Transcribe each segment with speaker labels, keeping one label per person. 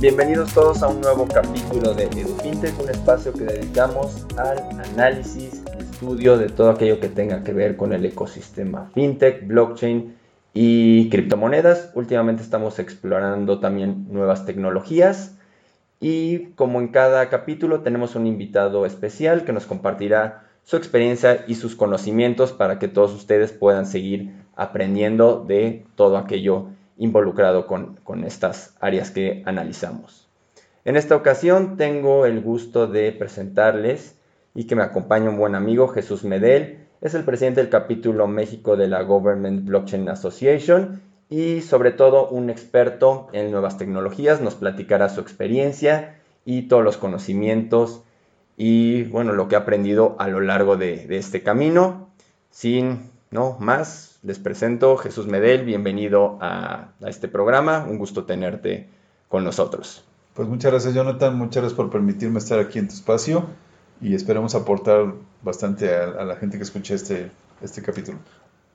Speaker 1: Bienvenidos todos a un nuevo capítulo de EduFintech, un espacio que dedicamos al análisis y estudio de todo aquello que tenga que ver con el ecosistema fintech, blockchain y criptomonedas. Últimamente estamos explorando también nuevas tecnologías y como en cada capítulo tenemos un invitado especial que nos compartirá su experiencia y sus conocimientos para que todos ustedes puedan seguir aprendiendo de todo aquello involucrado con, estas áreas que analizamos. En esta ocasión tengo el gusto de presentarles y que me acompaña un buen amigo, Jesús Medel. Es el presidente del capítulo México de la Government Blockchain Association y sobre todo un experto en nuevas tecnologías. Nos platicará su experiencia y todos los conocimientos y bueno, lo que ha aprendido a lo largo de, de este camino. Sin no más, les presento Jesús Medel, bienvenido a, este programa, un gusto tenerte con nosotros.
Speaker 2: Pues muchas gracias Jonathan, muchas gracias por permitirme estar aquí en tu espacio y esperemos aportar bastante a, la gente que escuche este, este capítulo.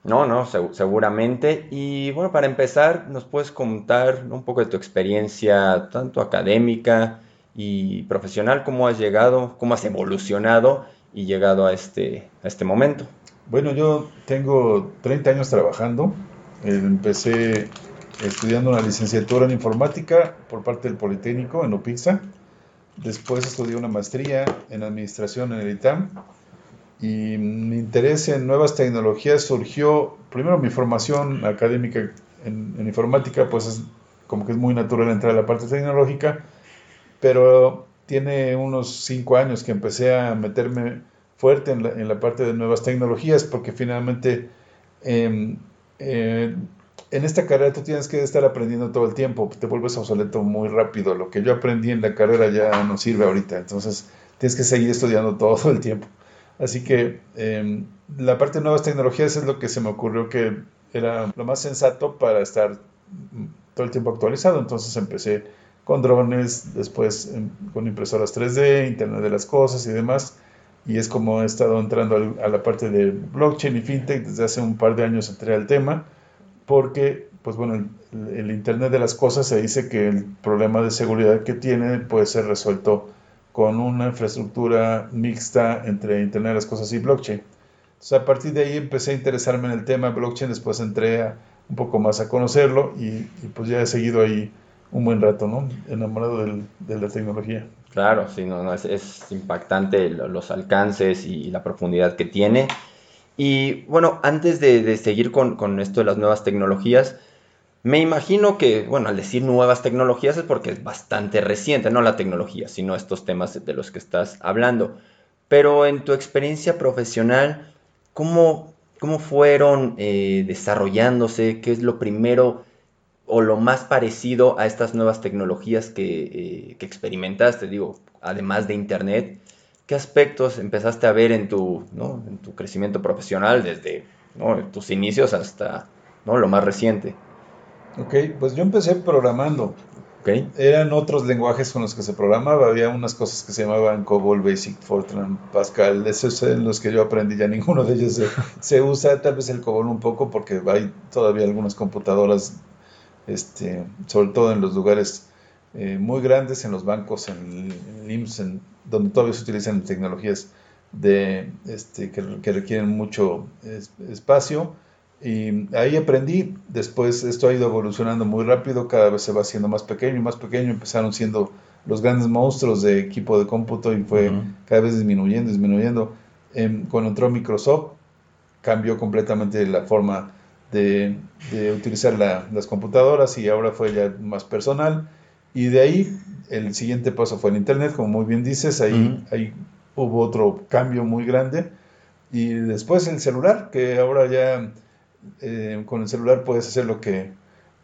Speaker 1: No, no, seguramente. Y bueno, para empezar, ¿nos puedes contar un poco de tu experiencia, tanto académica y profesional, cómo has llegado, cómo has evolucionado y llegado a este, a este momento?
Speaker 2: Bueno, yo tengo 30 años trabajando. Eh, empecé estudiando una licenciatura en informática por parte del Politécnico en Opixa. Después estudié una maestría en administración en el ITAM. Y mi interés en nuevas tecnologías surgió, primero mi formación académica en, en informática, pues es como que es muy natural entrar a la parte tecnológica, pero tiene unos cinco años que empecé a meterme fuerte en la, en la parte de nuevas tecnologías, porque finalmente em, eh, en esta carrera tú tienes que estar aprendiendo todo el tiempo, te vuelves obsoleto muy rápido. Lo que yo aprendí en la carrera ya no sirve ahorita, entonces tienes que seguir estudiando todo el tiempo. Así que em, la parte de nuevas tecnologías es lo que se me ocurrió que era lo más sensato para estar todo el tiempo actualizado. Entonces empecé con drones, después em, con impresoras 3D, Internet de las Cosas y demás y es como he estado entrando a la parte de blockchain y fintech desde hace un par de años entré al tema porque pues bueno el, internet de las cosas se dice que el problema de seguridad que tiene puede ser resuelto con una infraestructura mixta entre internet de las cosas y blockchain. Entonces a partir de ahí empecé a interesarme en el tema blockchain después entré un poco más a conocerlo y, pues ya he seguido ahí un buen rato no enamorado de la tecnología
Speaker 1: Claro, sí, no, es, impactante los alcances y, la profundidad que tiene. Y bueno, antes de, seguir con, esto de las nuevas tecnologías, me imagino que, bueno, al decir nuevas tecnologías es porque es bastante reciente, no la tecnología, sino estos temas de los que estás hablando. Pero en tu experiencia profesional, ¿cómo, fueron eh, desarrollándose? ¿Qué es lo primero o lo más parecido a estas nuevas tecnologías eh, que, experimentaste, digo, además de Internet, ¿qué aspectos empezaste a ver en tu, en tu crecimiento profesional desde tus inicios hasta ¿no? lo más reciente?
Speaker 2: Ok, pues yo empecé programando.
Speaker 1: Okay.
Speaker 2: Eran otros lenguajes con los que se programaba. Había unas cosas que se llamaban COBOL, Basic, Fortran, Pascal. Esos son los que yo aprendí. Ya ninguno de ellos se, se usa. Tal vez el COBOL un poco porque hay todavía algunas computadoras este, sobre todo en los lugares eh, muy grandes, en los bancos, en, el IMSS, donde todavía se utilizan tecnologías de, este, que, requieren mucho espacio. Y ahí aprendí, después esto ha ido evolucionando muy rápido, cada vez se va haciendo más pequeño y más pequeño, empezaron siendo los grandes monstruos de equipo de cómputo y fue cada vez disminuyendo, disminuyendo. Em, cuando entró Microsoft, cambió completamente la forma de, utilizar las computadoras y ahora fue ya más personal. Y de ahí el siguiente paso fue el Internet, como muy bien dices, ahí, ahí hubo otro cambio muy grande. Y después el celular, que ahora ya eh, con el celular puedes hacer lo que,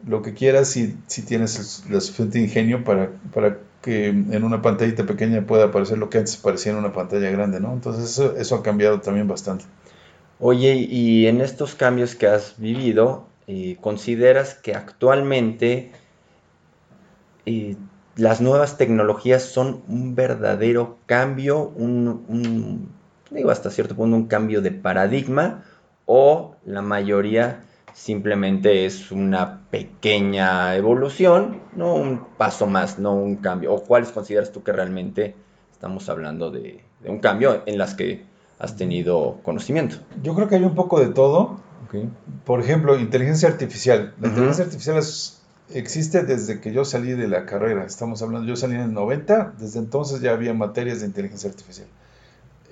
Speaker 2: lo que quieras si, si tienes el, suficiente ingenio para, para que en una pantallita pequeña pueda aparecer lo que antes parecía en una pantalla grande, ¿no? Entonces eso, eso ha cambiado también bastante.
Speaker 1: Oye, y en estos cambios que has vivido, eh, ¿consideras que actualmente eh, las nuevas tecnologías son un verdadero cambio, un, digo hasta cierto punto, un cambio de paradigma, o la mayoría simplemente es una pequeña evolución, no un paso más, no un cambio. ¿O cuáles consideras tú que realmente estamos hablando de, un cambio en las que has tenido conocimiento?
Speaker 2: Yo creo que hay un poco de todo. Por ejemplo, inteligencia artificial. La inteligencia artificial existe desde que yo salí de la carrera. Estamos hablando, yo salí en el 90, desde entonces ya había materias de inteligencia artificial.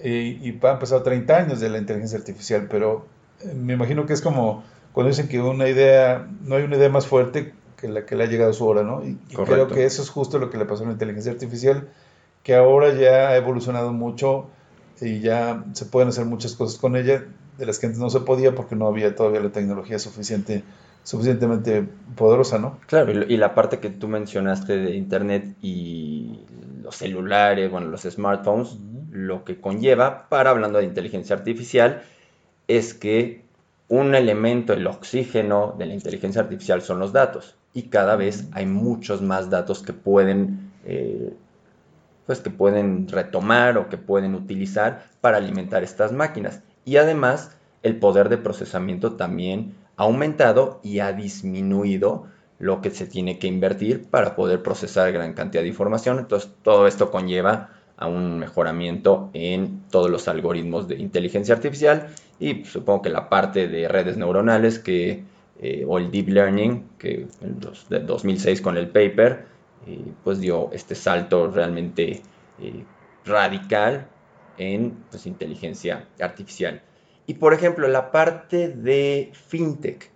Speaker 2: Y, y han pasado 30 años de la inteligencia artificial, pero eh, me imagino que es como cuando dicen que una idea, no hay una idea más fuerte que la que le ha llegado a su hora, ¿no? Y, creo que eso es justo lo que le pasó a la inteligencia artificial, que ahora ya ha evolucionado mucho y ya se pueden hacer muchas cosas con ella de las que antes no se podía porque no había todavía la tecnología suficiente suficientemente poderosa, ¿no?
Speaker 1: Claro, y la parte que tú mencionaste de Internet y los celulares, bueno, los smartphones, lo que conlleva, para hablando de inteligencia artificial, es que un elemento, el oxígeno de la inteligencia artificial son los datos. Y cada vez hay muchos más datos que pueden, eh, pues que pueden retomar o que pueden utilizar para alimentar estas máquinas. Y además, el poder de procesamiento también ha aumentado y ha disminuido lo que se tiene que invertir para poder procesar gran cantidad de información. Entonces, todo esto conlleva a un mejoramiento en todos los algoritmos de inteligencia artificial y supongo que la parte de redes neuronales que, eh, o el deep learning que en los, de 2006 con el paper eh, pues dio este salto realmente eh, radical en pues, inteligencia artificial. Y por ejemplo, la parte de fintech.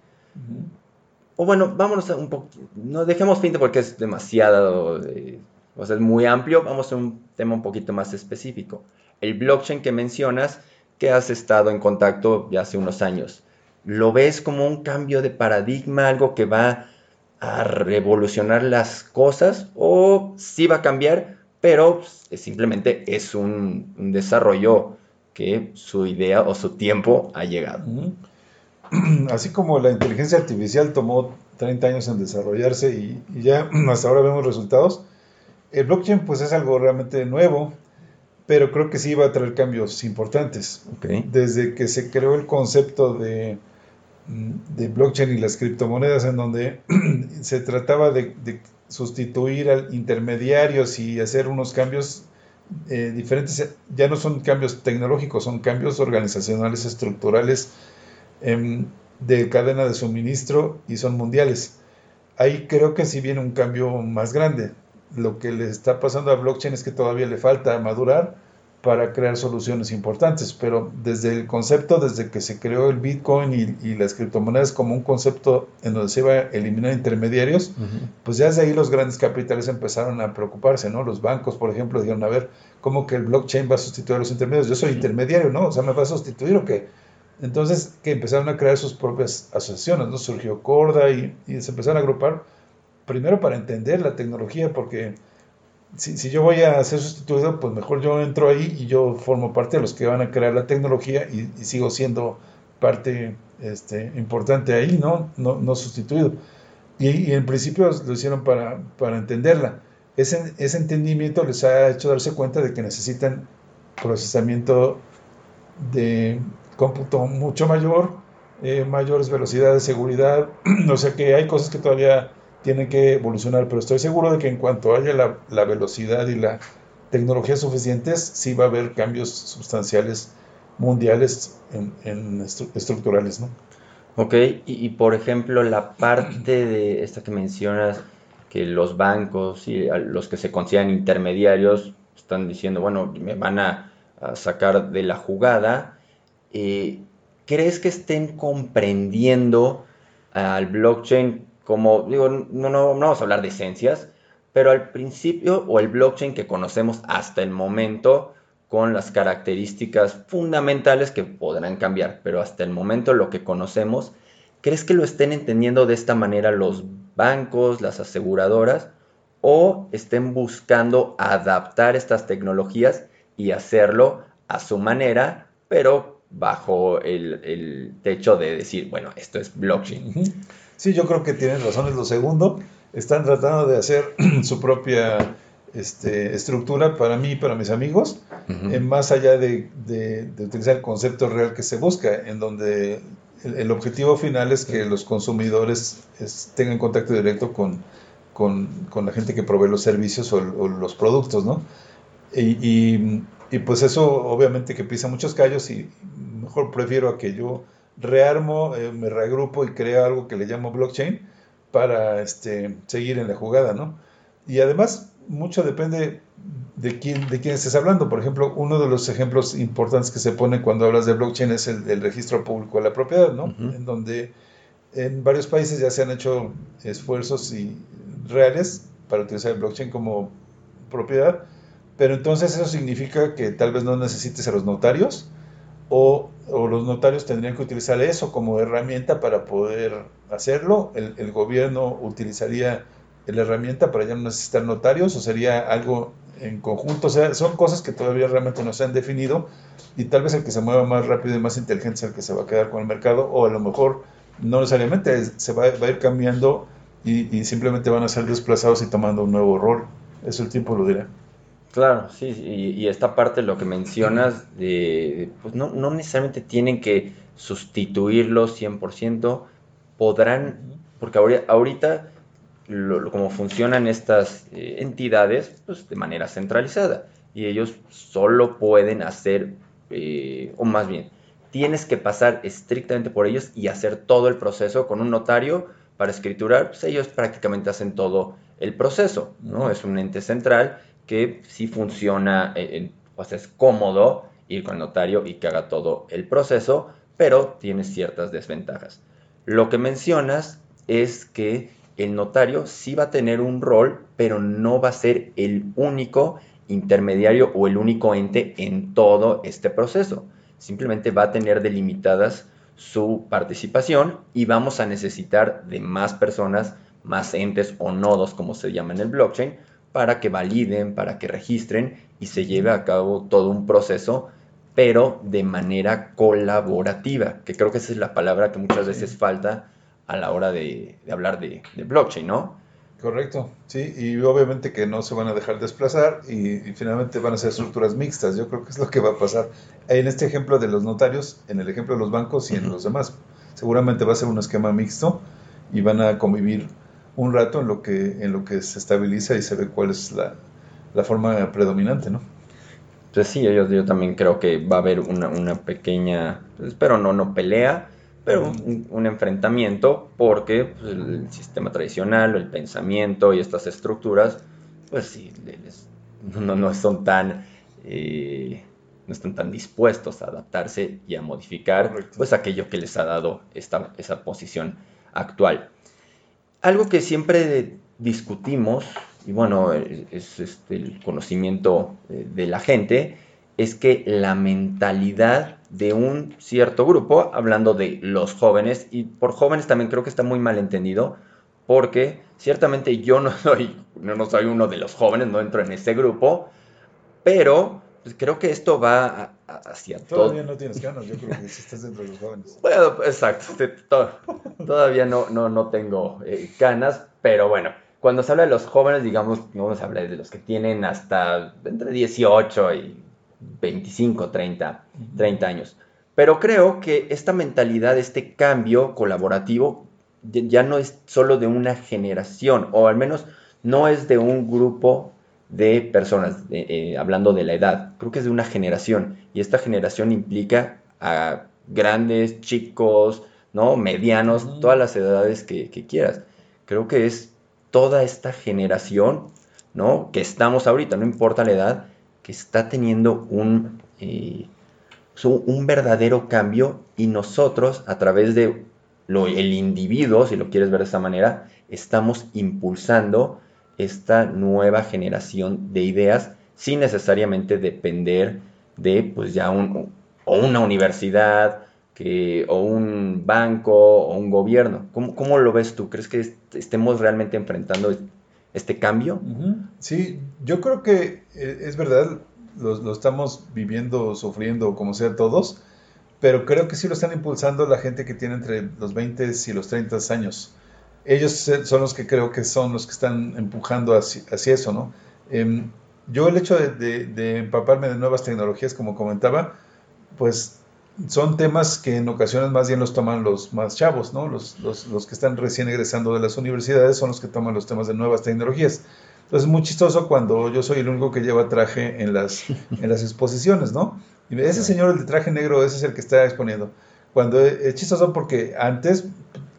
Speaker 1: O bueno, vámonos a un poco, no dejemos fintech porque es demasiado o sea, es muy amplio. Vamos a un tema un poquito más específico. El blockchain que mencionas, que has estado en contacto ya hace unos años, ¿lo ves como un cambio de paradigma, algo que va a revolucionar las cosas? ¿O sí va a cambiar, pero simplemente es un, desarrollo que su idea o su tiempo ha llegado?
Speaker 2: Así como la inteligencia artificial tomó 30 años en desarrollarse y, y ya hasta ahora vemos resultados, el blockchain pues es algo realmente nuevo, pero creo que sí va a traer cambios importantes. Desde que se creó el concepto de, de, blockchain y las criptomonedas, en donde se trataba de, sustituir al intermediarios y hacer unos cambios eh, diferentes, ya no son cambios tecnológicos, son cambios organizacionales, estructurales, em, de cadena de suministro y son mundiales. Ahí creo que sí viene un cambio más grande lo que le está pasando a blockchain es que todavía le falta madurar para crear soluciones importantes, pero desde el concepto, desde que se creó el Bitcoin y, las criptomonedas como un concepto en donde se iba a eliminar intermediarios, pues ya desde ahí los grandes capitales empezaron a preocuparse, ¿no? Los bancos, por ejemplo, dijeron, a ver, ¿cómo que el blockchain va a sustituir a los intermediarios? Yo soy intermediario, ¿no? O sea, ¿me va a sustituir o qué? Entonces, que empezaron a crear sus propias asociaciones, ¿no? Surgió Corda y, y se empezaron a agrupar primero para entender la tecnología, porque si, si, yo voy a ser sustituido, pues mejor yo entro ahí y yo formo parte de los que van a crear la tecnología y, sigo siendo parte este, importante ahí, ¿no? No, no sustituido. Y, en principio lo hicieron para, para entenderla. Ese, ese, entendimiento les ha hecho darse cuenta de que necesitan procesamiento de cómputo mucho mayor, eh, mayores velocidades, seguridad, o sea que hay cosas que todavía tienen que evolucionar, pero estoy seguro de que en cuanto haya la, velocidad y la tecnología suficientes, sí va a haber cambios sustanciales mundiales en, estructurales, ¿no?
Speaker 1: Ok, y, por ejemplo, la parte de esta que mencionas, que los bancos y los que se consideran intermediarios están diciendo, bueno, me van a, sacar de la jugada, eh, ¿crees que estén comprendiendo al blockchain como digo, no, no, vamos a hablar de esencias, pero al principio, o el blockchain que conocemos hasta el momento, con las características fundamentales que podrán cambiar, pero hasta el momento lo que conocemos, ¿crees que lo estén entendiendo de esta manera los bancos, las aseguradoras, o estén buscando adaptar estas tecnologías y hacerlo a su manera, pero bajo el, techo de decir, bueno, esto es blockchain?
Speaker 2: Sí, yo creo que tienen razón, es lo segundo. Están tratando de hacer su propia este, estructura para mí y para mis amigos, en más allá de, utilizar el concepto real que se busca, en donde el, objetivo final es que los consumidores tengan contacto directo con, con, con, la gente que provee los servicios o, los productos, ¿no? Y, y, pues eso obviamente que pisa muchos callos y mejor prefiero a que yo rearmo, eh, me reagrupo y creo algo que le llamo blockchain para este, seguir en la jugada, ¿no? Y además, mucho depende de quién, de quién estés hablando. Por ejemplo, uno de los ejemplos importantes que se pone cuando hablas de blockchain es el, registro público de la propiedad, ¿no? En donde en varios países ya se han hecho esfuerzos y reales para utilizar el blockchain como propiedad, pero entonces eso significa que tal vez no necesites a los notarios o, o los notarios tendrían que utilizar eso como herramienta para poder hacerlo. El, gobierno utilizaría la herramienta para ya no necesitar notarios o sería algo en conjunto. O sea, son cosas que todavía realmente no se han definido y tal vez el que se mueva más rápido y más inteligente es el que se va a quedar con el mercado o a lo mejor no necesariamente se va, va a ir cambiando y, simplemente van a ser desplazados y tomando un nuevo rol. Eso el tiempo lo dirá.
Speaker 1: Claro, sí, y, esta parte, lo que mencionas, de, pues no, no necesariamente tienen que sustituirlos 100%, podrán, porque ahorita lo, como funcionan estas eh, entidades pues, de manera centralizada y ellos solo pueden hacer, eh, o más bien, tienes que pasar estrictamente por ellos y hacer todo el proceso con un notario para escriturar, pues ellos prácticamente hacen todo el proceso, ¿no? Es un ente central que sí funciona, eh, pues es cómodo ir con el notario y que haga todo el proceso, pero tiene ciertas desventajas. Lo que mencionas es que el notario sí va a tener un rol, pero no va a ser el único intermediario o el único ente en todo este proceso. Simplemente va a tener delimitadas su participación y vamos a necesitar de más personas, más entes o nodos, como se llama en el blockchain, para que validen, para que registren y se lleve a cabo todo un proceso, pero de manera colaborativa, que creo que esa es la palabra que muchas veces falta a la hora de, hablar de, blockchain, ¿no?
Speaker 2: Correcto, sí, y obviamente que no se van a dejar desplazar y, finalmente van a ser estructuras mixtas, yo creo que es lo que va a pasar. En este ejemplo de los notarios, en el ejemplo de los bancos y en los demás, seguramente va a ser un esquema mixto y van a convivir un rato en lo que, en lo que se estabiliza y se ve cuál es la, forma predominante, ¿no?
Speaker 1: Pues sí, yo, yo también creo que va a haber una, una pequeña, espero no, no pelea, pero un, enfrentamiento porque pues, el sistema tradicional, el pensamiento y estas estructuras, pues sí, no, no, son tan, eh, no están tan dispuestos a adaptarse y a modificar pues aquello que les ha dado esta, esa posición actual. Algo que siempre discutimos, y bueno, es, este, el conocimiento eh, de la gente, es que la mentalidad de un cierto grupo, hablando de los jóvenes, y por jóvenes también creo que está muy mal entendido, porque ciertamente yo no soy, no, soy uno de los jóvenes, no entro en ese grupo, pero pues, creo que esto va hacia
Speaker 2: todo. Todavía no tienes ganas, yo creo que estás dentro de los jóvenes.
Speaker 1: Bueno, exacto, todavía no, no, no tengo eh, ganas, pero bueno, cuando se habla de los jóvenes, digamos, no se habla de los que tienen hasta entre 18 y 25, 30, 30 años. Pero creo que esta mentalidad, este cambio colaborativo, ya no es solo de una generación, o al menos no es de un grupo de personas, eh, hablando de la edad, creo que es de una generación, y esta generación implica a grandes, chicos, ¿no? medianos, todas las edades que, que, quieras. Creo que es toda esta generación, ¿no? Que estamos ahorita, no importa la edad, que está teniendo un, eh, un verdadero cambio y nosotros a través de lo, el individuo, si lo quieres ver de esta manera, estamos impulsando esta nueva generación de ideas sin necesariamente depender de pues ya un, o una universidad que, o un banco o un gobierno. ¿Cómo, ¿Cómo, lo ves tú? ¿Crees que estemos realmente enfrentando este cambio.
Speaker 2: Sí, yo creo que eh, es verdad, lo, estamos viviendo, sufriendo, como sea todos, pero creo que sí lo están impulsando la gente que tiene entre los 20 y los 30 años. Ellos son los que creo que son los que están empujando hacia, eso, ¿no? Em, yo el hecho de, empaparme de nuevas tecnologías, como comentaba, pues son temas que en ocasiones más bien los toman los más chavos, ¿no? Los, los, los, que están recién egresando de las universidades son los que toman los temas de nuevas tecnologías. Entonces es muy chistoso cuando yo soy el único que lleva traje en las, en las exposiciones, ¿no? Y ese señor, el de traje negro, ese es el que está exponiendo. Cuando es chistoso porque antes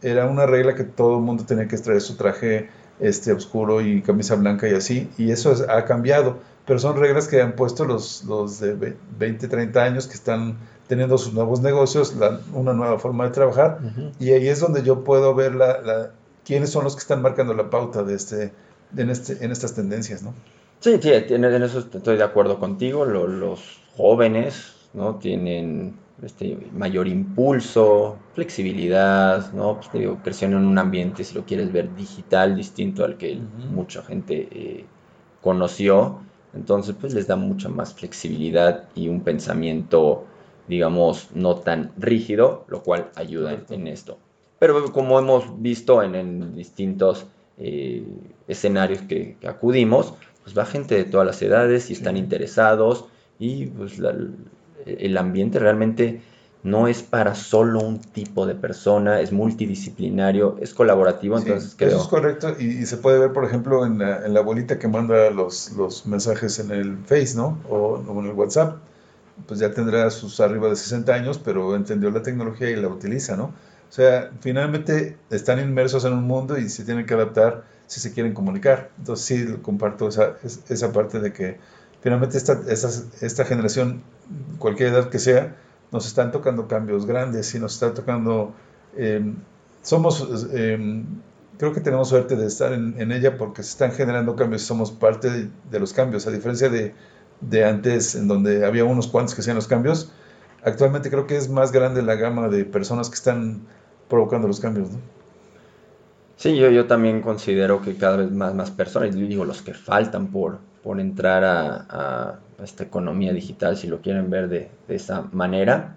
Speaker 2: era una regla que todo el mundo tenía que traer su traje este, oscuro y camisa blanca y así, y eso ha cambiado, pero son reglas que han puesto los, los de 20, 30 años que están teniendo sus nuevos negocios, una nueva forma de trabajar, y ahí es donde yo puedo ver la, quiénes son los que están marcando la pauta de este, en, este, en estas tendencias, ¿no?
Speaker 1: Sí, sí, en eso estoy de acuerdo contigo, los jóvenes, ¿no? Tienen este, mayor impulso, flexibilidad, ¿no? Pues digo, en un ambiente, si lo quieres ver, digital, distinto al que mucha gente eh, conoció, entonces pues les da mucha más flexibilidad y un pensamiento digamos, no tan rígido, lo cual ayuda en, esto. Pero como hemos visto en, distintos eh, escenarios que, acudimos, pues va gente de todas las edades y están interesados y pues el ambiente realmente no es para solo un tipo de persona, es multidisciplinario, es colaborativo, entonces
Speaker 2: creo... Eso es correcto y, se puede ver, por ejemplo, en la, en la bolita que manda los, los mensajes en el Face, ¿no? O, o en el WhatsApp pues ya tendrá sus arriba de 60 años, pero entendió la tecnología y la utiliza, ¿no? O sea, finalmente están inmersos en un mundo y se tienen que adaptar si se quieren comunicar. Entonces sí comparto esa, esa parte de que finalmente esta, esta, generación, cualquier edad que sea, nos están tocando cambios grandes y nos está tocando... Em, somos, em, creo que tenemos suerte de estar en, en, ella porque se están generando cambios y somos parte de los cambios, a diferencia de de antes, en donde había unos cuantos que hacían los cambios, actualmente creo que es más grande la gama de personas que están provocando los cambios, ¿no?
Speaker 1: Sí, yo, yo también considero que cada vez más, más personas, digo los que faltan por, por entrar a, esta economía digital, si lo quieren ver de, esa manera.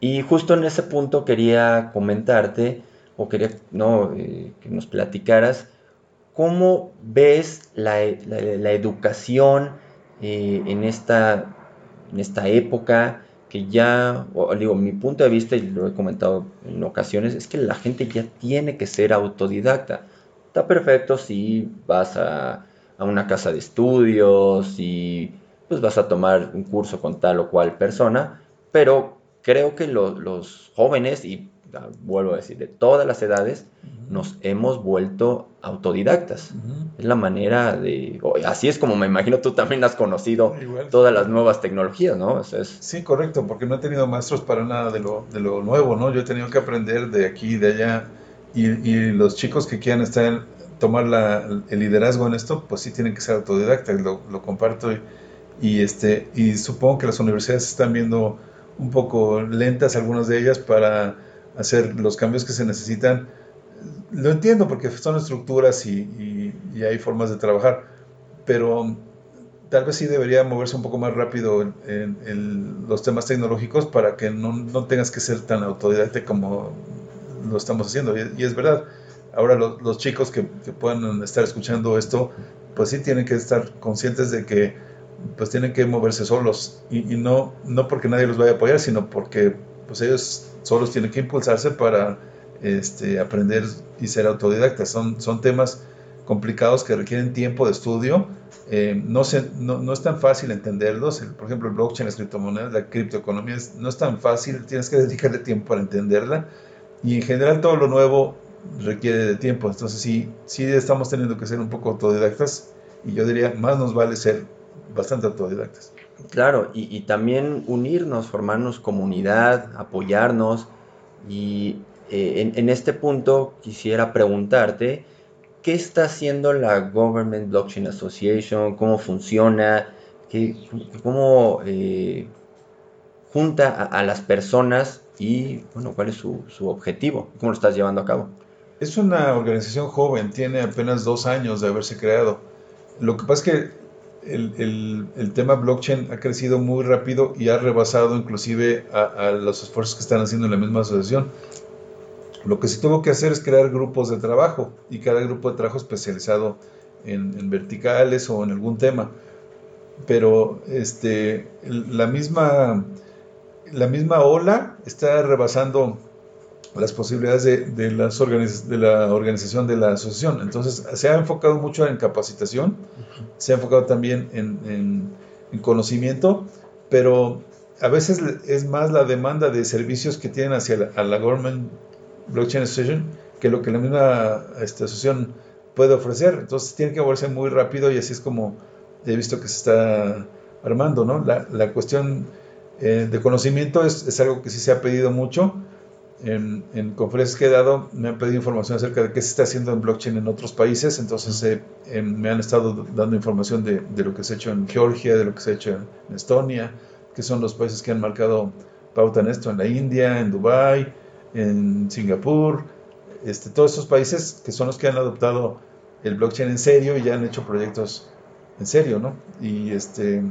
Speaker 1: Y justo en ese punto quería comentarte, o quería no, eh, que nos platicaras, cómo ves la, educación, eh, en, esta, en esta época que ya, digo, mi punto de vista, y lo he comentado en ocasiones, es que la gente ya tiene que ser autodidacta. Está perfecto si vas a, a una casa de estudios, y pues vas a tomar un curso con tal o cual persona, pero creo que los jóvenes, y vuelvo a decir, de todas las edades, nos hemos vuelto autodidactas. Es la manera de... Así es como me imagino tú también has conocido todas las nuevas tecnologías, ¿no?
Speaker 2: Sí, correcto, porque no he tenido maestros para nada de lo, de lo nuevo, ¿no? Yo he tenido que aprender de aquí y de allá. Y, y los chicos que quieran estar, tomar la, el liderazgo en esto, pues sí tienen que ser autodidactas, lo, lo comparto. Y, este, y supongo que las universidades están viendo un poco lentas algunas de ellas para hacer los cambios que se necesitan. Lo entiendo porque son estructuras y, hay formas de trabajar, pero tal vez sí debería moverse un poco más rápido en, los temas tecnológicos para que no, tengas que ser tan autodidacta como lo estamos haciendo. Y, es verdad, ahora los, chicos que, puedan estar escuchando esto, pues sí tienen que estar conscientes de que pues tienen que moverse solos y, no, no porque nadie los vaya a apoyar, sino porque pues ellos solos tienen que impulsarse para este, aprender y ser autodidactas. Son, son temas complicados que requieren tiempo de estudio. Eh, no, se, no, es tan fácil entenderlos. por ejemplo, el blockchain, las criptomonedas, la criptoeconomía no es tan fácil. Tienes que dedicarle tiempo para entenderla. Y en general todo lo nuevo requiere de tiempo. Entonces sí, sí estamos teniendo que ser un poco autodidactas. Y yo diría, más nos vale ser bastante autodidactas.
Speaker 1: Claro, y, también unirnos, formarnos comunidad, apoyarnos. Y eh, en, este punto quisiera preguntarte, ¿qué está haciendo la Government Blockchain Association? ¿Cómo funciona? ¿Qué, ¿Cómo eh, junta a, las personas y, bueno, cuál es su, su objetivo? ¿Cómo lo estás llevando a cabo?
Speaker 2: Es una organización joven, tiene apenas dos años de haberse creado. Lo que pasa es que el, el, tema blockchain ha crecido muy rápido y ha rebasado inclusive a, los esfuerzos que están haciendo en la misma asociación. Lo que se tuvo que hacer es crear grupos de trabajo y cada grupo de trabajo especializado en, verticales o en algún tema. Pero este, la misma la misma ola está rebasando las posibilidades de, las de la organización de la asociación. Entonces, se ha enfocado mucho en capacitación, se ha enfocado también en, conocimiento, pero a veces es más la demanda de servicios que tienen hacia la, la Government Blockchain Association que lo que la misma esta asociación puede ofrecer. Entonces, tiene que moverse muy rápido y así es como he visto que se está armando, ¿no? La, la cuestión eh, de conocimiento es, es, algo que sí se ha pedido mucho. En, en, conferencias que he dado me han pedido información acerca de qué se está haciendo en blockchain en otros países, entonces eh, eh, me han estado dando información de, lo que se ha hecho en Georgia, de lo que se ha hecho en, Estonia, que son los países que han marcado pauta en esto, en la India, en Dubai, en Singapur, este, todos esos países que son los que han adoptado el blockchain en serio y ya han hecho proyectos en serio, ¿no? Y este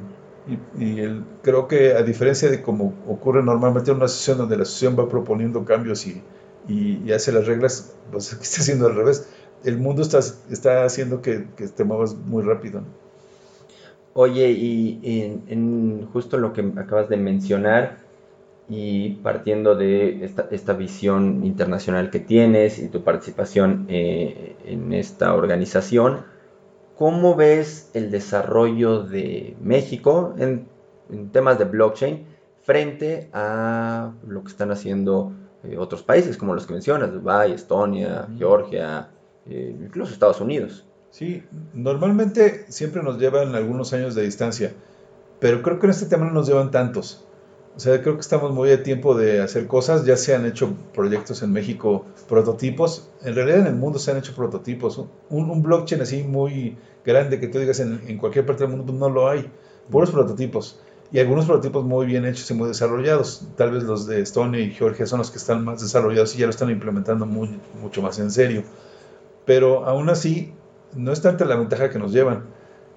Speaker 2: y, el, creo que a diferencia de como ocurre normalmente en una sesión donde la sesión va proponiendo cambios y, y, hace las reglas, pues aquí está haciendo al revés. El mundo está, está haciendo que, que te muevas muy rápido.
Speaker 1: Oye, y en, en, justo lo que acabas de mencionar, y partiendo de esta, esta visión internacional que tienes y tu participación eh, en esta organización, ¿Cómo ves el desarrollo de México en, temas de blockchain frente a lo que están haciendo eh, otros países como los que mencionas, Dubái, Estonia, Georgia, eh, incluso Estados Unidos?
Speaker 2: Sí, normalmente siempre nos llevan algunos años de distancia, pero creo que en este tema no nos llevan tantos. O sea, creo que estamos muy a tiempo de hacer cosas. Ya se han hecho proyectos en México, prototipos. En realidad en el mundo se han hecho prototipos. Un, blockchain así muy grande que tú digas en, cualquier parte del mundo no lo hay. Puros prototipos. Y algunos prototipos muy bien hechos y muy desarrollados. Tal vez los de Estonia y Georgia son los que están más desarrollados y ya lo están implementando muy, mucho más en serio. Pero aún así, no es tanta la ventaja que nos llevan.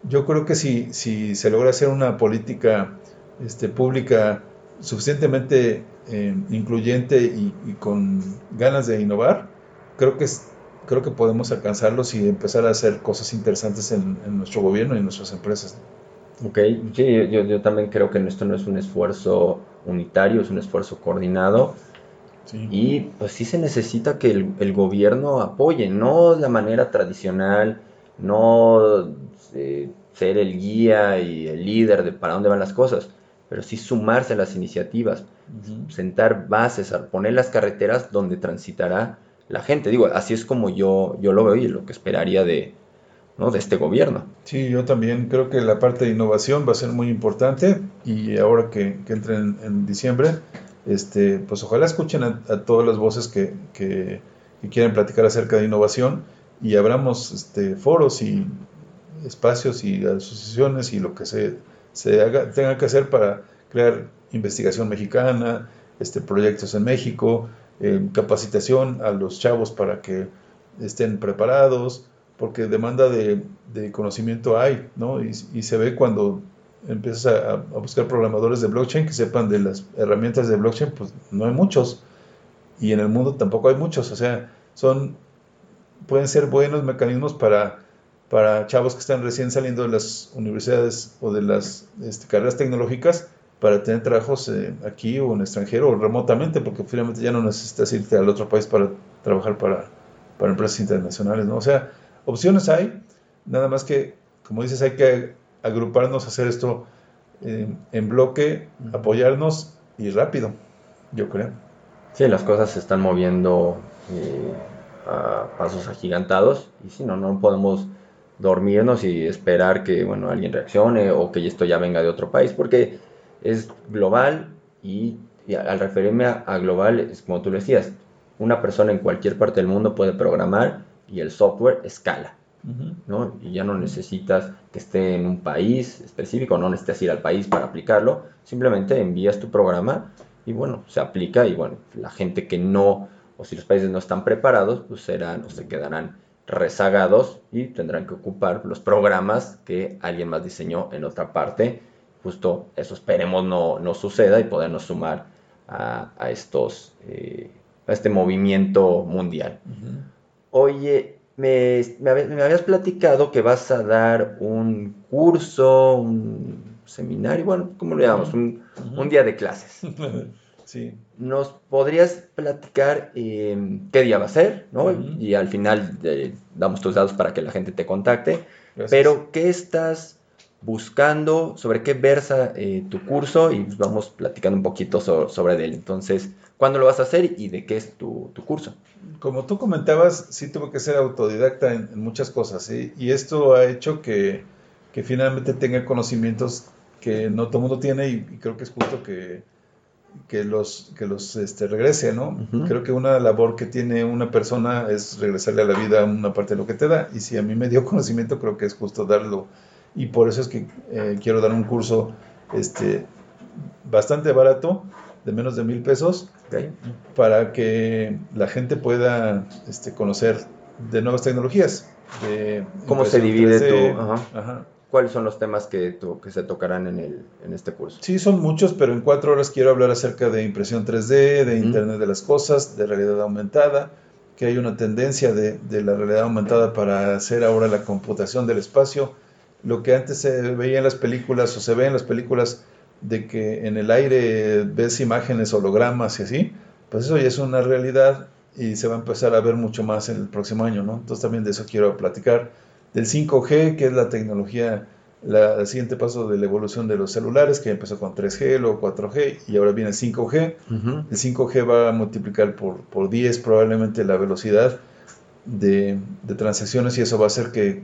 Speaker 2: Yo creo que si, si se logra hacer una política este, pública suficientemente eh, incluyente y, con ganas de innovar, creo que, creo que podemos alcanzarlos y empezar a hacer cosas interesantes en, nuestro gobierno y en nuestras empresas.
Speaker 1: Ok, sí, yo, yo, también creo que esto no es un esfuerzo unitario, es un esfuerzo coordinado. Y pues sí se necesita que el, el, gobierno apoye, no la manera tradicional, no eh, ser el guía y el líder de para dónde van las cosas, pero sí sumarse a las iniciativas, sentar bases, poner las carreteras donde transitará la gente. Digo, así es como yo, yo lo veo y lo que esperaría de, ¿no? de este gobierno.
Speaker 2: Sí, yo también creo que la parte de innovación va a ser muy importante y ahora que, que entren en, diciembre, este, pues ojalá escuchen a, todas las voces que, que, que, quieren platicar acerca de innovación y abramos este, foros y espacios y asociaciones y lo que se se haga, tenga que hacer para crear investigación mexicana, este, proyectos en México, eh, capacitación a los chavos para que estén preparados, porque demanda de, conocimiento hay, ¿no? Y, se ve cuando empiezas a, buscar programadores de blockchain que sepan de las herramientas de blockchain, pues no hay muchos. Y en el mundo tampoco hay muchos. O sea, son, pueden ser buenos mecanismos para para chavos que están recién saliendo de las universidades o de las este, carreras tecnológicas para tener trabajos eh, aquí o en extranjero o remotamente, porque finalmente ya no necesitas irte al otro país para trabajar para, para empresas internacionales, ¿no? O sea, opciones hay, nada más que, como dices, hay que agruparnos, hacer esto eh, en bloque, apoyarnos y rápido, yo creo.
Speaker 1: Sí, las cosas se están moviendo eh, a pasos agigantados y si no, no podemos dormirnos y esperar que bueno, alguien reaccione o que esto ya venga de otro país, porque es global y, al referirme a, global, es como tú lo decías, una persona en cualquier parte del mundo puede programar y el software escala. ¿no? Y ya no necesitas que esté en un país específico, no necesitas ir al país para aplicarlo, simplemente envías tu programa y bueno, se aplica y bueno, la gente que no, o si los países no están preparados, pues serán o se quedarán rezagados y tendrán que ocupar los programas que alguien más diseñó en otra parte. Justo eso esperemos no, no suceda y podernos sumar a, estos, eh, a este movimiento mundial. Oye, me, me, habías platicado que vas a dar un curso, un seminario, bueno, ¿cómo lo llamamos? Un, día de clases.
Speaker 2: sí.
Speaker 1: ¿Nos podrías platicar em, qué día va a ser? ¿no? Y al final eh, damos tus datos para que la gente te contacte. Pero, ¿qué estás buscando? ¿Sobre qué versa eh, tu curso? Y pues vamos platicando un poquito sobre él. Entonces, ¿cuándo lo vas a hacer y de qué es tu, curso?
Speaker 2: Como tú comentabas, sí tuve que ser autodidacta en, muchas cosas. Y esto ha hecho que, finalmente tenga conocimientos que no todo el mundo tiene y, creo que es justo que, que los, que los este, regrese, ¿no? Creo que una labor que tiene una persona es regresarle a la vida una parte de lo que te da. Y si a mí me dio conocimiento, creo que es justo darlo y por eso es que eh, quiero dar un curso este, bastante barato, de menos de mil pesos, para que la gente pueda este, conocer de nuevas tecnologías. De
Speaker 1: ¿Cómo se divide tu...? ¿Cuáles son los temas que, que se tocarán en, el, en este curso?
Speaker 2: Sí, son muchos, pero en cuatro horas quiero hablar acerca de impresión 3D, de Internet de las Cosas, de realidad aumentada, que hay una tendencia de, de la realidad aumentada para hacer ahora la computación del espacio, lo que antes se veía en las películas o se ve en las películas de que en el aire ves imágenes, hologramas y así, pues eso ya es una realidad y se va a empezar a ver mucho más en el próximo año, ¿no? Entonces también de eso quiero platicar. Del 5G, que es la tecnología, la, el siguiente paso de la evolución de los celulares, que empezó con 3G, luego 4G y ahora viene 5G. El 5G va a multiplicar por, por 10 probablemente la velocidad de, de transacciones y eso va a hacer que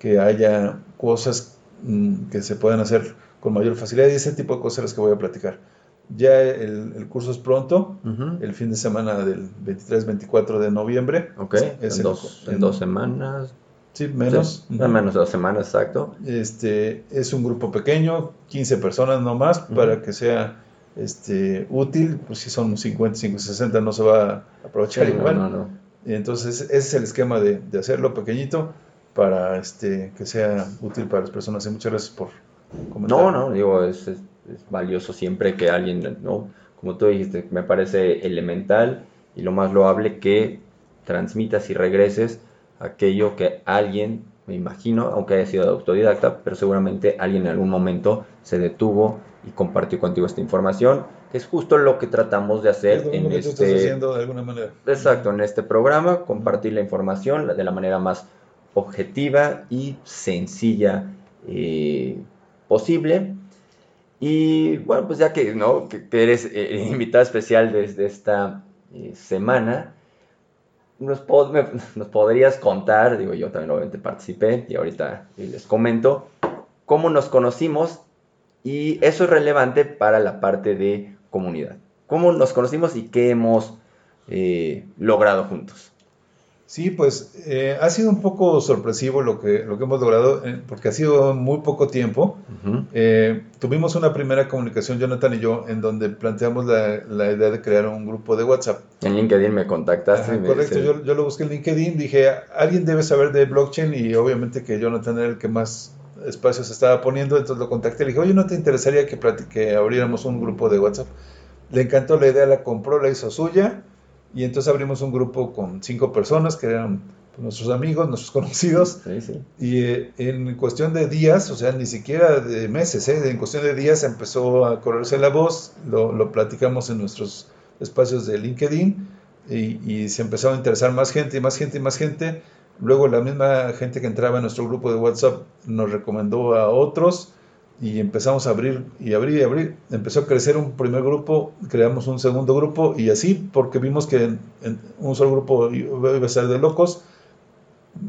Speaker 2: que haya cosas mm, que se puedan hacer con mayor facilidad y ese tipo de cosas las que voy a platicar. Ya el, curso es pronto, el fin de semana del 23-24 de noviembre.
Speaker 1: Ok, es en, dos, en, dos, semanas.
Speaker 2: Sí, menos.
Speaker 1: Menos de dos semanas, exacto.
Speaker 2: Este, es un grupo pequeño, 15 personas no más, para que sea este, útil. Pues si son 50, 50, 60 no se va a aprovechar igual. No, no, Entonces, ese es el esquema de, de hacerlo pequeñito para este, que sea útil para las personas. Y muchas gracias por
Speaker 1: comentar. No, no, digo, es, es, valioso siempre que alguien, ¿no? Como tú dijiste, me parece elemental y lo más loable que transmitas y regreses aquello que alguien, me imagino, aunque haya sido autodidacta, pero seguramente alguien en algún momento se detuvo y compartió contigo esta información, que es justo lo que tratamos de hacer en este...
Speaker 2: Haciendo de alguna manera.
Speaker 1: Exacto, en este programa, compartir la información de la manera más objetiva y sencilla eh, posible. Y bueno, pues ya que, ¿no? que, eres eh, invitada especial desde esta eh, semana, nos, podrías contar, digo yo también obviamente participé y ahorita les comento, cómo nos conocimos y eso es relevante para la parte de comunidad. Cómo nos conocimos y qué hemos logrado juntos.
Speaker 2: Sí, pues eh, ha sido un poco sorpresivo lo que, lo que hemos logrado, eh, porque ha sido muy poco tiempo. Eh, tuvimos una primera comunicación, Jonathan y yo, en donde planteamos la, la idea de crear un grupo de WhatsApp.
Speaker 1: En LinkedIn me contactaste.
Speaker 2: correcto, yo, yo, lo busqué en LinkedIn, dije, alguien debe saber de blockchain y obviamente que Jonathan era el que más espacios estaba poniendo, entonces lo contacté, le dije, oye, ¿no te interesaría que, que abriéramos un grupo de WhatsApp? Le encantó la idea, la compró, la hizo suya y entonces abrimos un grupo con cinco personas que eran nuestros amigos, nuestros conocidos. Y eh, en cuestión de días, o sea, ni siquiera de meses, ¿eh? en cuestión de días empezó a correrse la voz, lo, lo platicamos en nuestros espacios de LinkedIn y, y, se empezó a interesar más gente y más gente y más gente. Luego la misma gente que entraba en nuestro grupo de WhatsApp nos recomendó a otros y empezamos a abrir y abrir y abrir. Empezó a crecer un primer grupo, creamos un segundo grupo y así, porque vimos que en, un solo grupo iba a ser de locos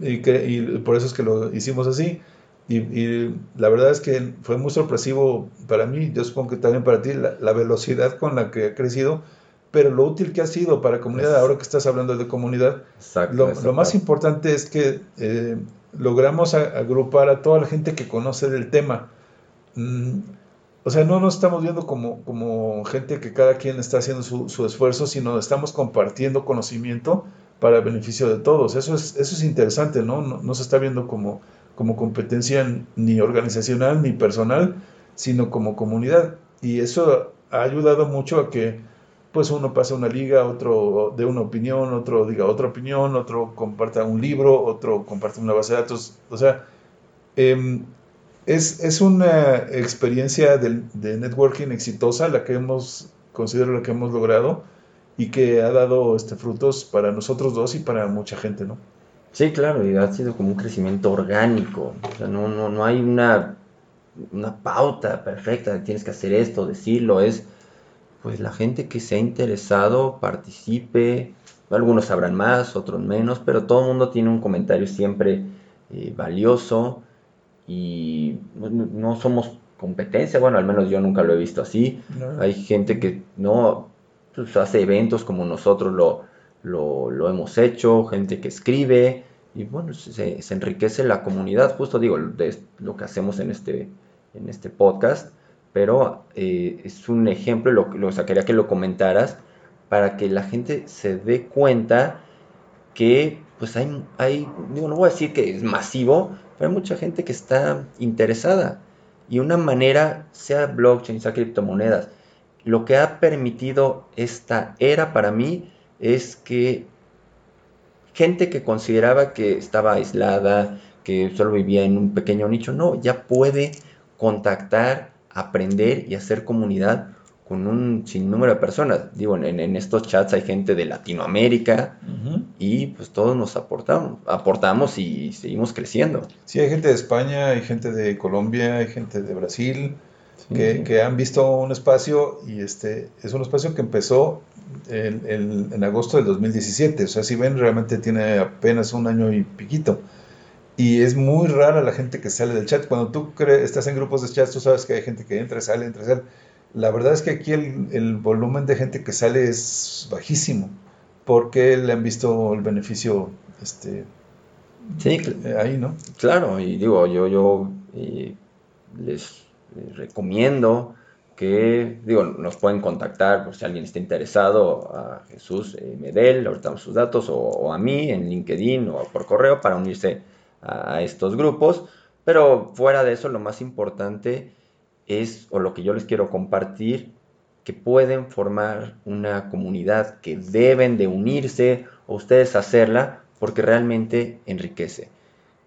Speaker 2: y, que, y por eso es que lo hicimos así. Y, la verdad es que fue muy sorpresivo para mí, yo supongo que también para ti, la, velocidad con la que ha crecido, pero lo útil que ha sido para la comunidad, ahora que estás hablando de comunidad, lo, lo, más importante es que eh, logramos agrupar a toda la gente que conoce del tema Mm, o sea, no nos estamos viendo como, como gente que cada quien está haciendo su, esfuerzo, sino estamos compartiendo conocimiento para el beneficio de todos. Eso es, eso es interesante, ¿no? ¿no? se está viendo como, como competencia ni organizacional ni personal, sino como comunidad. Y eso ha ayudado mucho a que pues uno pase una liga, otro de una opinión, otro diga otra opinión, otro comparta un libro, otro comparte una base de datos. O sea, eh, Es, es una experiencia de, networking exitosa la que hemos, considero la que hemos logrado y que ha dado este, frutos para nosotros dos y para mucha gente, ¿no?
Speaker 1: Sí, claro, y ha sido como un crecimiento orgánico. No, no, no hay una, una pauta perfecta, tienes que hacer esto, decirlo, es pues la gente que se ha interesado participe, algunos sabrán más, otros menos, pero todo el mundo tiene un comentario siempre eh, valioso y no, somos competencia, bueno, al menos yo nunca lo he visto así. Hay gente que no pues, hace eventos como nosotros lo, lo, hemos hecho, gente que escribe y bueno, se, enriquece la comunidad, justo digo, de lo que hacemos en este, en este podcast, pero eh, es un ejemplo, lo, lo quería que lo comentaras para que la gente se dé cuenta que pues hay, hay, digo, no voy a decir que es masivo, hay mucha gente que está interesada. Y una manera, sea blockchain, sea criptomonedas, lo que ha permitido esta era para mí es que gente que consideraba que estaba aislada, que solo vivía en un pequeño nicho, no, ya puede contactar, aprender y hacer comunidad con un sinnúmero de personas. Digo, en, estos chats hay gente de Latinoamérica y pues todos nos aportamos, aportamos y seguimos creciendo.
Speaker 2: Sí, hay gente de España, hay gente de Colombia, hay gente de Brasil. Que, han visto un espacio y este es un espacio que empezó en, en, agosto del 2017. O sea, si ven, realmente tiene apenas un año y piquito. Y es muy rara la gente que sale del chat. Cuando tú estás en grupos de chat, tú sabes que hay gente que entra, sale, entra, sale. La verdad es que aquí el, volumen de gente que sale es bajísimo, porque le han visto el beneficio este,
Speaker 1: sí,
Speaker 2: ahí, ¿no?
Speaker 1: Claro, y digo, yo, yo eh, les, recomiendo que, digo, nos pueden contactar por si alguien está interesado a Jesús eh, Medel, ahorita damos sus datos, o, a mí en LinkedIn o por correo para unirse a estos grupos. Pero fuera de eso, lo más importante es, o lo que yo les quiero compartir, que pueden formar una comunidad, que deben de unirse o ustedes hacerla porque realmente enriquece.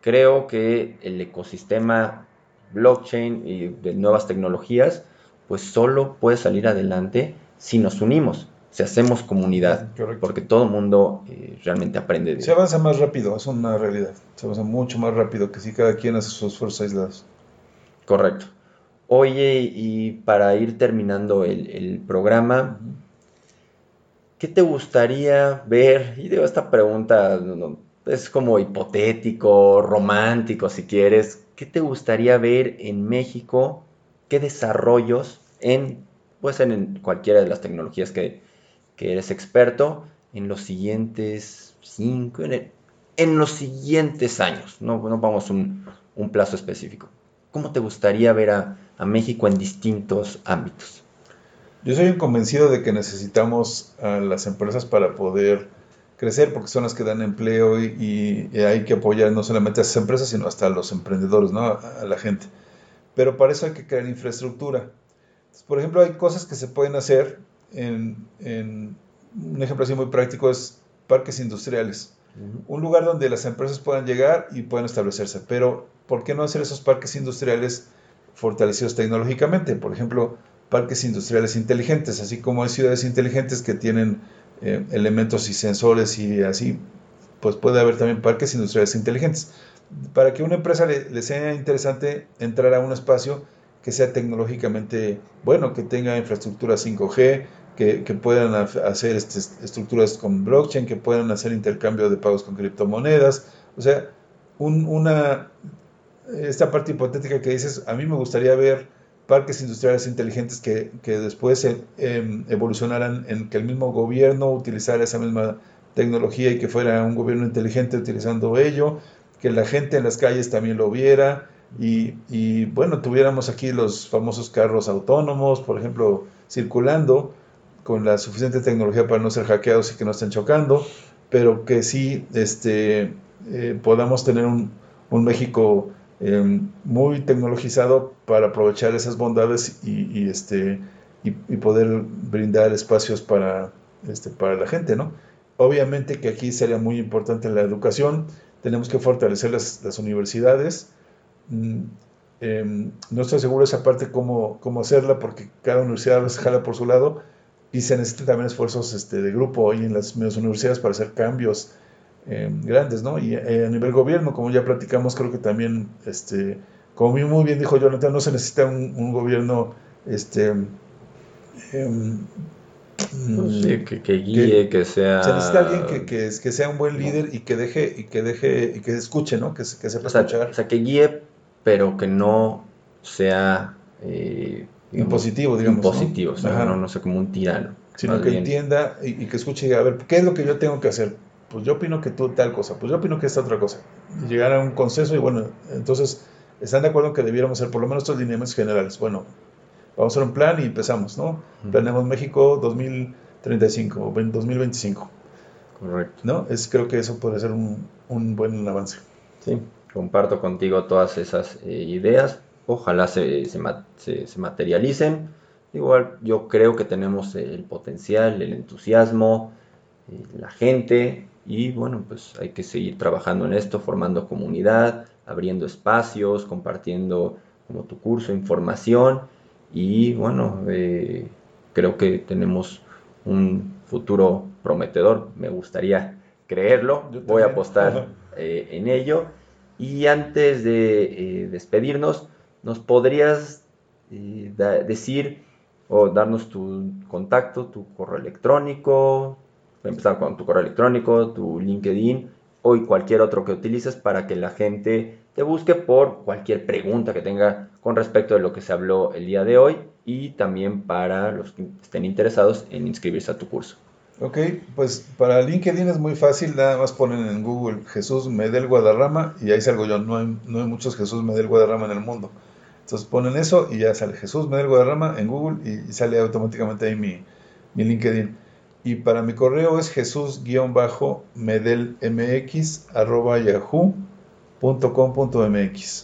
Speaker 1: Creo que el ecosistema blockchain y de nuevas tecnologías, pues solo puede salir adelante si nos unimos, si hacemos comunidad, porque todo el mundo eh, realmente aprende
Speaker 2: de Se avanza más rápido, es una realidad, se avanza mucho más rápido que si cada quien hace sus esfuerzos aislados.
Speaker 1: Correcto. Oye, y para ir terminando el, programa, ¿qué te gustaría ver? Y digo, esta pregunta es como hipotético, romántico, si quieres. ¿Qué te gustaría ver en México? ¿Qué desarrollos en, puede ser en cualquiera de las tecnologías que, eres experto, en los siguientes cinco, en, los siguientes años? No, no vamos a un plazo específico. ¿Cómo te gustaría ver a, México en distintos ámbitos?
Speaker 2: Yo soy convencido de que necesitamos a las empresas para poder crecer, porque son las que dan empleo y, hay que apoyar no solamente a esas empresas, sino hasta a los emprendedores, ¿no? a, la gente. Pero para eso hay que crear infraestructura. por ejemplo, hay cosas que se pueden hacer en, un ejemplo así muy práctico es parques industriales. Un lugar donde las empresas puedan llegar y puedan establecerse. Pero ¿por qué no hacer esos parques industriales fortalecidos tecnológicamente? Por ejemplo, parques industriales inteligentes, así como hay ciudades inteligentes que tienen eh, elementos y sensores y así, pues puede haber también parques industriales inteligentes. Para que una empresa le, sea interesante entrar a un espacio que sea tecnológicamente bueno, que tenga infraestructura 5G, que, puedan hacer este, estructuras con blockchain, que puedan hacer intercambio de pagos con criptomonedas. O sea, una, esta parte hipotética que dices, a mí me gustaría ver parques industriales inteligentes que, después em, evolucionaran en que el mismo gobierno utilizara esa misma tecnología y que fuera un gobierno inteligente utilizando ello, que la gente en las calles también lo viera y, y bueno, tuviéramos aquí los famosos carros autónomos, por ejemplo, circulando con la suficiente tecnología para no ser hackeados y que no estén chocando, pero que sí este, eh, podamos tener un, un México Em, muy tecnologizado para aprovechar esas bondades y, este, y, poder brindar espacios para, este, para la gente, ¿no? Obviamente que aquí sería muy importante la educación, tenemos que fortalecer las, universidades. Mm, Em, no estoy seguro esa parte cómo, cómo hacerla porque cada universidad se jala por su lado y se necesitan también esfuerzos este, de grupo hoy en las, universidades para hacer cambios em, grandes, ¿no? Y eh, a nivel gobierno, como ya platicamos, creo que también, este, como muy bien dijo Jonathan, no se necesita un, gobierno este, em,
Speaker 1: sí, que, guíe, que, sea...
Speaker 2: Se necesita alguien que, que, que, sea un buen líder y que deje, y que deje, y que escuche, ¿no? Que, que sepa escuchar.
Speaker 1: O sea, que guíe pero que no sea
Speaker 2: eh, impositivo, digamos.
Speaker 1: Impositivo, ¿no? o sea, no, sé, como un tirano.
Speaker 2: Sino que entienda y, que escuche, a ver, ¿qué es lo que yo tengo que hacer? Pues yo opino que tú tal cosa, pues yo opino que esta otra cosa. llegar a un consenso y bueno, entonces, ¿están de acuerdo en que debiéramos hacer por lo menos estos lineamientos generales? Bueno, vamos a hacer un plan y empezamos, ¿no? Planeamos México 2035 o 2025.
Speaker 1: Correcto.
Speaker 2: ¿No? Es, creo que eso puede ser un, un buen avance.
Speaker 1: Sí comparto contigo todas esas eh, ideas. Ojalá se, se, materialicen. Igual yo creo que tenemos el potencial, el entusiasmo, la gente y bueno, pues hay que seguir trabajando en esto, formando comunidad, abriendo espacios, compartiendo como tu curso, información y bueno, eh, creo que tenemos un futuro prometedor, me gustaría creerlo, voy a apostar en ello. Y antes de eh, despedirnos, ¿nos podrías eh, decir o darnos tu contacto, tu correo electrónico? Empezar con tu correo electrónico, tu LinkedIn o cualquier otro que utilices para que la gente te busque por cualquier pregunta que tenga con respecto de lo que se habló el día de hoy y también para los que estén interesados en inscribirse a tu curso.
Speaker 2: Ok, pues para LinkedIn es muy fácil, nada más ponen en Google Jesús Medel Guadarrama y ahí salgo yo, no hay, no hay muchos Jesús Medel Guadarrama en el mundo. Entonces ponen eso y ya sale Jesús Medel Guadarrama en Google y, sale automáticamente ahí mi, mi, LinkedIn. Y para mi correo es jesús-medelmx arroba.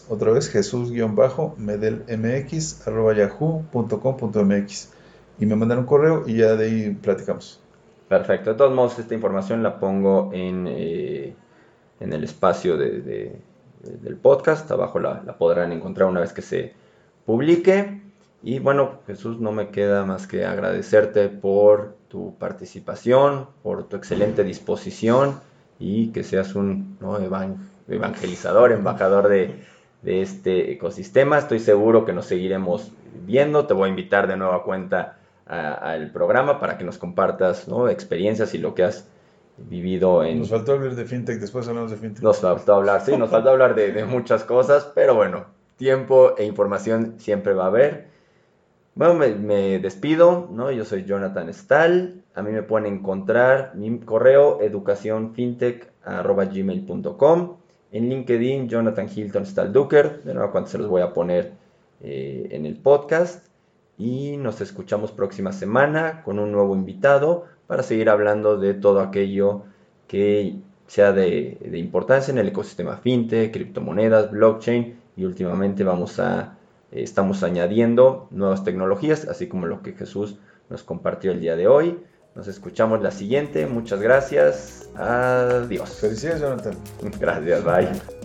Speaker 2: Otra vez jesús-medelmx arroba yahoo.com.mx. Y me mandan un correo y ya de ahí platicamos.
Speaker 1: Perfecto. De todos modos, esta información la pongo en, eh, en el espacio de, del podcast. Abajo la, podrán encontrar una vez que se publique. Y bueno, Jesús, no me queda más que agradecerte por tu participación, por tu excelente disposición y que seas un evangelizador, embajador de, de este ecosistema. Estoy seguro que nos seguiremos viendo. Te voy a invitar de nueva cuenta al programa para que nos compartas ¿no? experiencias y lo que has vivido en...
Speaker 2: Nos faltó hablar de fintech, después hablamos de fintech.
Speaker 1: Nos faltó hablar, sí, nos faltó hablar de, muchas cosas, pero bueno, tiempo e información siempre va a haber. Bueno, me, despido, ¿no? Yo soy Jonathan Stahl, a mí me pueden encontrar mi correo educacionfintech.gmail.com en LinkedIn Jonathan Hilton Stahl Duker, de nuevo cuando se los voy a poner eh, en el podcast. Y nos escuchamos próxima semana con un nuevo invitado para seguir hablando de todo aquello que sea de, importancia en el ecosistema fintech, criptomonedas, blockchain. Y últimamente vamos a estamos añadiendo nuevas tecnologías, así como lo que Jesús nos compartió el día de hoy. Nos escuchamos la siguiente. Muchas gracias. Adiós.
Speaker 2: Felicidades, Jonathan.
Speaker 1: Gracias, bye.